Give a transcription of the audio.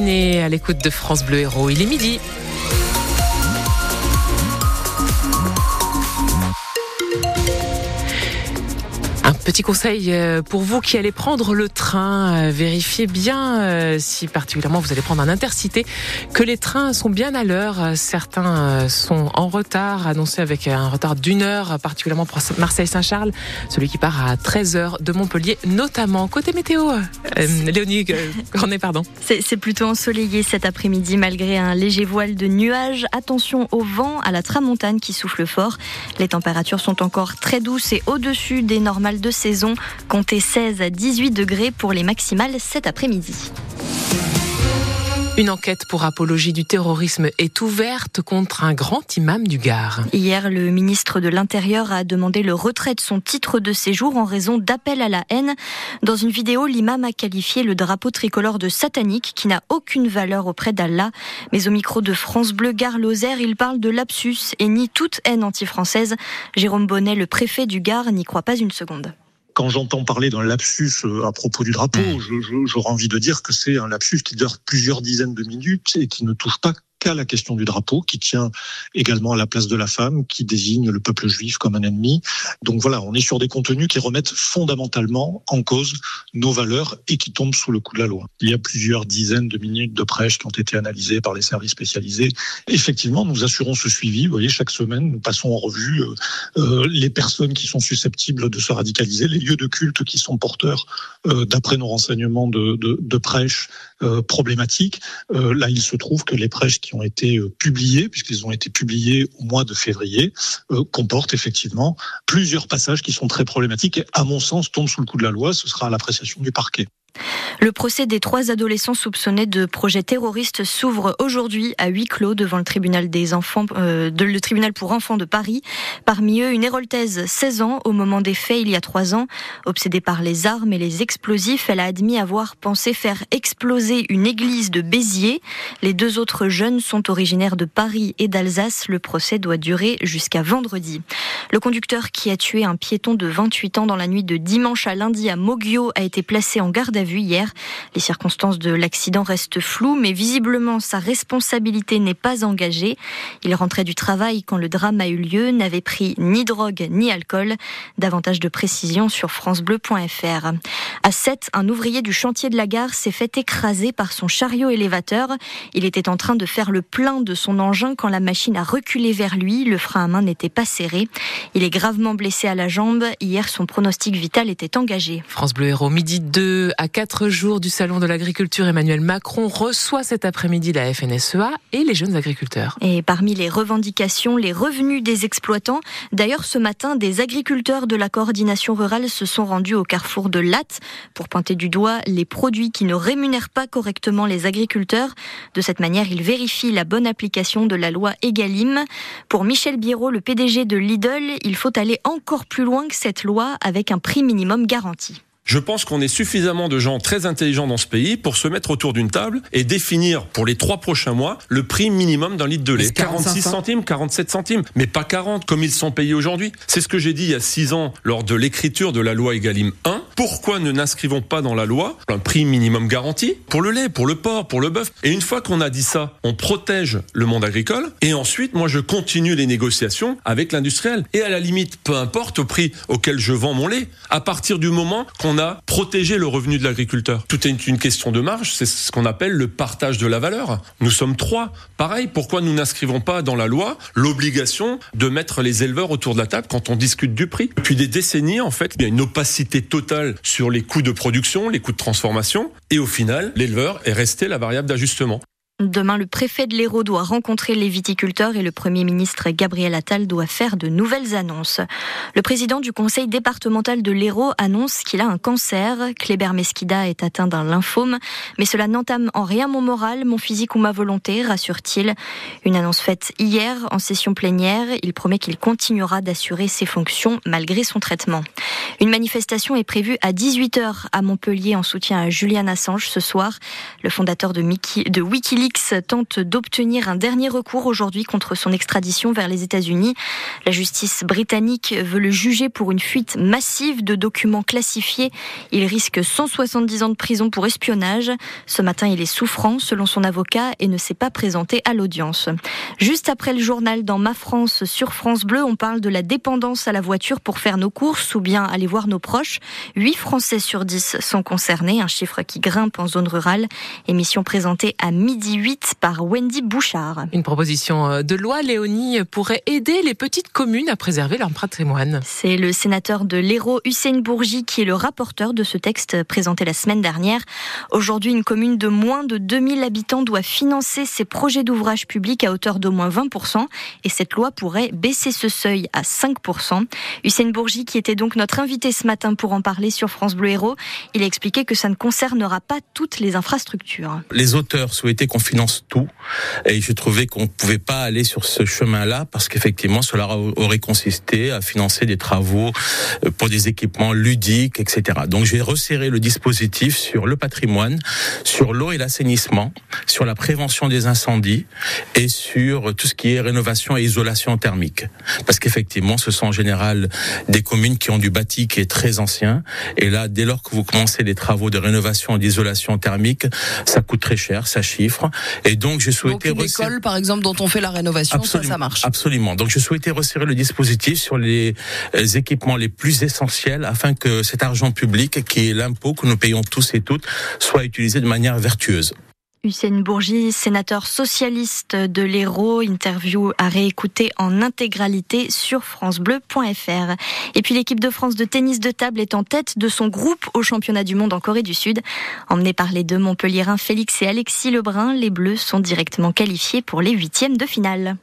à l'écoute de France Bleu Héros. Il est midi. Petit conseil euh, pour vous qui allez prendre le train, euh, vérifiez bien euh, si particulièrement vous allez prendre un intercité que les trains sont bien à l'heure. Certains sont en retard, annoncé avec un retard d'une heure, particulièrement pour Marseille-Saint-Charles, celui qui part à 13 heures de Montpellier, notamment côté météo. Léonie Cornet, pardon. C'est plutôt ensoleillé cet après-midi malgré un léger voile de nuages. Attention au vent, à la tramontane qui souffle fort. Les températures sont encore très douces et au-dessus des normales de saison. Comptez 16 à 18 degrés pour les maximales cet après-midi. Une enquête pour apologie du terrorisme est ouverte contre un grand imam du Gard. Hier, le ministre de l'Intérieur a demandé le retrait de son titre de séjour en raison d'appel à la haine. Dans une vidéo, l'imam a qualifié le drapeau tricolore de satanique qui n'a aucune valeur auprès d'Allah. Mais au micro de France Bleu Gard-Lozère, il parle de lapsus et nie toute haine anti-française. Jérôme Bonnet, le préfet du Gard, n'y croit pas une seconde quand j'entends parler d'un lapsus euh, à propos du drapeau, mmh. j'aurais envie de dire que c'est un lapsus qui dure plusieurs dizaines de minutes et qui ne touche pas qu'à la question du drapeau, qui tient également à la place de la femme, qui désigne le peuple juif comme un ennemi. Donc voilà, on est sur des contenus qui remettent fondamentalement en cause nos valeurs et qui tombent sous le coup de la loi. Il y a plusieurs dizaines de minutes de prêche qui ont été analysées par les services spécialisés. Effectivement, nous assurons ce suivi. Vous voyez, chaque semaine, nous passons en revue euh, euh les personnes qui sont susceptibles de se radicaliser, les lieux de culte qui sont porteurs, euh, d'après nos renseignements de, de, de prêche euh, problématiques. Euh, là, il se trouve que les prêches qui ont été euh, publiés, puisqu'ils ont été publiés au mois de février, euh, comportent effectivement plusieurs passages qui sont très problématiques et, à mon sens, tombent sous le coup de la loi. Ce sera à l'appréciation du parquet. Le procès des trois adolescents soupçonnés de projets terroristes s'ouvre aujourd'hui à huis clos devant le tribunal des enfants, euh, le tribunal pour enfants de Paris. Parmi eux, une héroltaise, 16 ans, au moment des faits il y a trois ans. Obsédée par les armes et les explosifs, elle a admis avoir pensé faire exploser une église de Béziers. Les deux autres jeunes sont originaires de Paris et d'Alsace. Le procès doit durer jusqu'à vendredi. Le conducteur qui a tué un piéton de 28 ans dans la nuit de dimanche à lundi à Moggio a été placé en garde à vue hier. Les circonstances de l'accident restent floues, mais visiblement sa responsabilité n'est pas engagée. Il rentrait du travail quand le drame a eu lieu, n'avait pris ni drogue ni alcool. Davantage de précisions sur francebleu.fr. À 7, un ouvrier du chantier de la gare s'est fait écraser par son chariot élévateur. Il était en train de faire le plein de son engin quand la machine a reculé vers lui. Le frein à main n'était pas serré. Il est gravement blessé à la jambe. Hier, son pronostic vital était engagé. France Bleu Héros, midi 2 à quatre jours du Salon de l'agriculture, Emmanuel Macron reçoit cet après-midi la FNSEA et les jeunes agriculteurs. Et parmi les revendications, les revenus des exploitants. D'ailleurs, ce matin, des agriculteurs de la coordination rurale se sont rendus au carrefour de Latte pour pointer du doigt les produits qui ne rémunèrent pas correctement les agriculteurs. De cette manière, ils vérifient la bonne application de la loi Egalim. Pour Michel Biérot, le PDG de Lidl, il faut aller encore plus loin que cette loi avec un prix minimum garanti. Je pense qu'on est suffisamment de gens très intelligents dans ce pays pour se mettre autour d'une table et définir pour les trois prochains mois le prix minimum d'un litre de lait. 46 centimes, 47 centimes, mais pas 40 comme ils sont payés aujourd'hui. C'est ce que j'ai dit il y a six ans lors de l'écriture de la loi Egalim 1. Pourquoi ne n'inscrivons pas dans la loi un prix minimum garanti pour le lait, pour le porc, pour le bœuf? Et une fois qu'on a dit ça, on protège le monde agricole et ensuite, moi, je continue les négociations avec l'industriel. Et à la limite, peu importe au prix auquel je vends mon lait, à partir du moment qu'on a protégé le revenu de l'agriculteur. Tout est une question de marge, c'est ce qu'on appelle le partage de la valeur. Nous sommes trois. Pareil, pourquoi nous n'inscrivons pas dans la loi l'obligation de mettre les éleveurs autour de la table quand on discute du prix Depuis des décennies, en fait, il y a une opacité totale sur les coûts de production, les coûts de transformation, et au final, l'éleveur est resté la variable d'ajustement. Demain, le préfet de l'Hérault doit rencontrer les viticulteurs et le Premier ministre Gabriel Attal doit faire de nouvelles annonces. Le président du conseil départemental de l'Hérault annonce qu'il a un cancer. Kléber Mesquida est atteint d'un lymphome, mais cela n'entame en rien mon moral, mon physique ou ma volonté, rassure-t-il. Une annonce faite hier en session plénière. Il promet qu'il continuera d'assurer ses fonctions malgré son traitement. Une manifestation est prévue à 18h à Montpellier en soutien à Julian Assange ce soir. Le fondateur de, de Wikileaks Tente d'obtenir un dernier recours aujourd'hui contre son extradition vers les États-Unis. La justice britannique veut le juger pour une fuite massive de documents classifiés. Il risque 170 ans de prison pour espionnage. Ce matin, il est souffrant, selon son avocat, et ne s'est pas présenté à l'audience. Juste après le journal dans Ma France sur France Bleu, on parle de la dépendance à la voiture pour faire nos courses ou bien aller voir nos proches. 8 Français sur 10 sont concernés, un chiffre qui grimpe en zone rurale. Émission présentée à midi 8 par Wendy Bouchard. Une proposition de loi, Léonie, pourrait aider les petites communes à préserver leur patrimoine. C'est le sénateur de l'Hérault, Hussein Bourgi, qui est le rapporteur de ce texte présenté la semaine dernière. Aujourd'hui, une commune de moins de 2000 habitants doit financer ses projets d'ouvrage public à hauteur d'au moins 20%. Et cette loi pourrait baisser ce seuil à 5%. Hussein Bourgi, qui était donc notre invité ce matin pour en parler sur France Bleu Héros, il a expliqué que ça ne concernera pas toutes les infrastructures. Les auteurs souhaitaient qu'on finance tout et je trouvais qu'on ne pouvait pas aller sur ce chemin-là parce qu'effectivement cela aurait consisté à financer des travaux euh, pour des équipements ludiques, etc. Donc je vais resserrer le dispositif sur le patrimoine, sur l'eau et l'assainissement, sur la prévention des incendies et sur tout ce qui est rénovation et isolation thermique. Parce qu'effectivement, ce sont en général des communes qui ont du bâti qui est très ancien. Et là, dès lors que vous commencez des travaux de rénovation et d'isolation thermique, ça coûte très cher, ça chiffre. Et donc, je souhaitais... Donc une école, par exemple, dont on fait la rénovation, ça, ça marche Absolument. Donc, je souhaitais resserrer le dispositif sur les euh, équipements les plus essentiels afin que cet argent public, qui est l'impôt que nous payons tous et toutes, soit utilisé de manière vertueuse. Hussein Bourgi, sénateur socialiste de l'Hérault, interview à réécouter en intégralité sur francebleu.fr. Et puis l'équipe de France de tennis de table est en tête de son groupe au championnat du monde en Corée du Sud. Emmenés par les deux Montpelliérains Félix et Alexis Lebrun, les Bleus sont directement qualifiés pour les huitièmes de finale.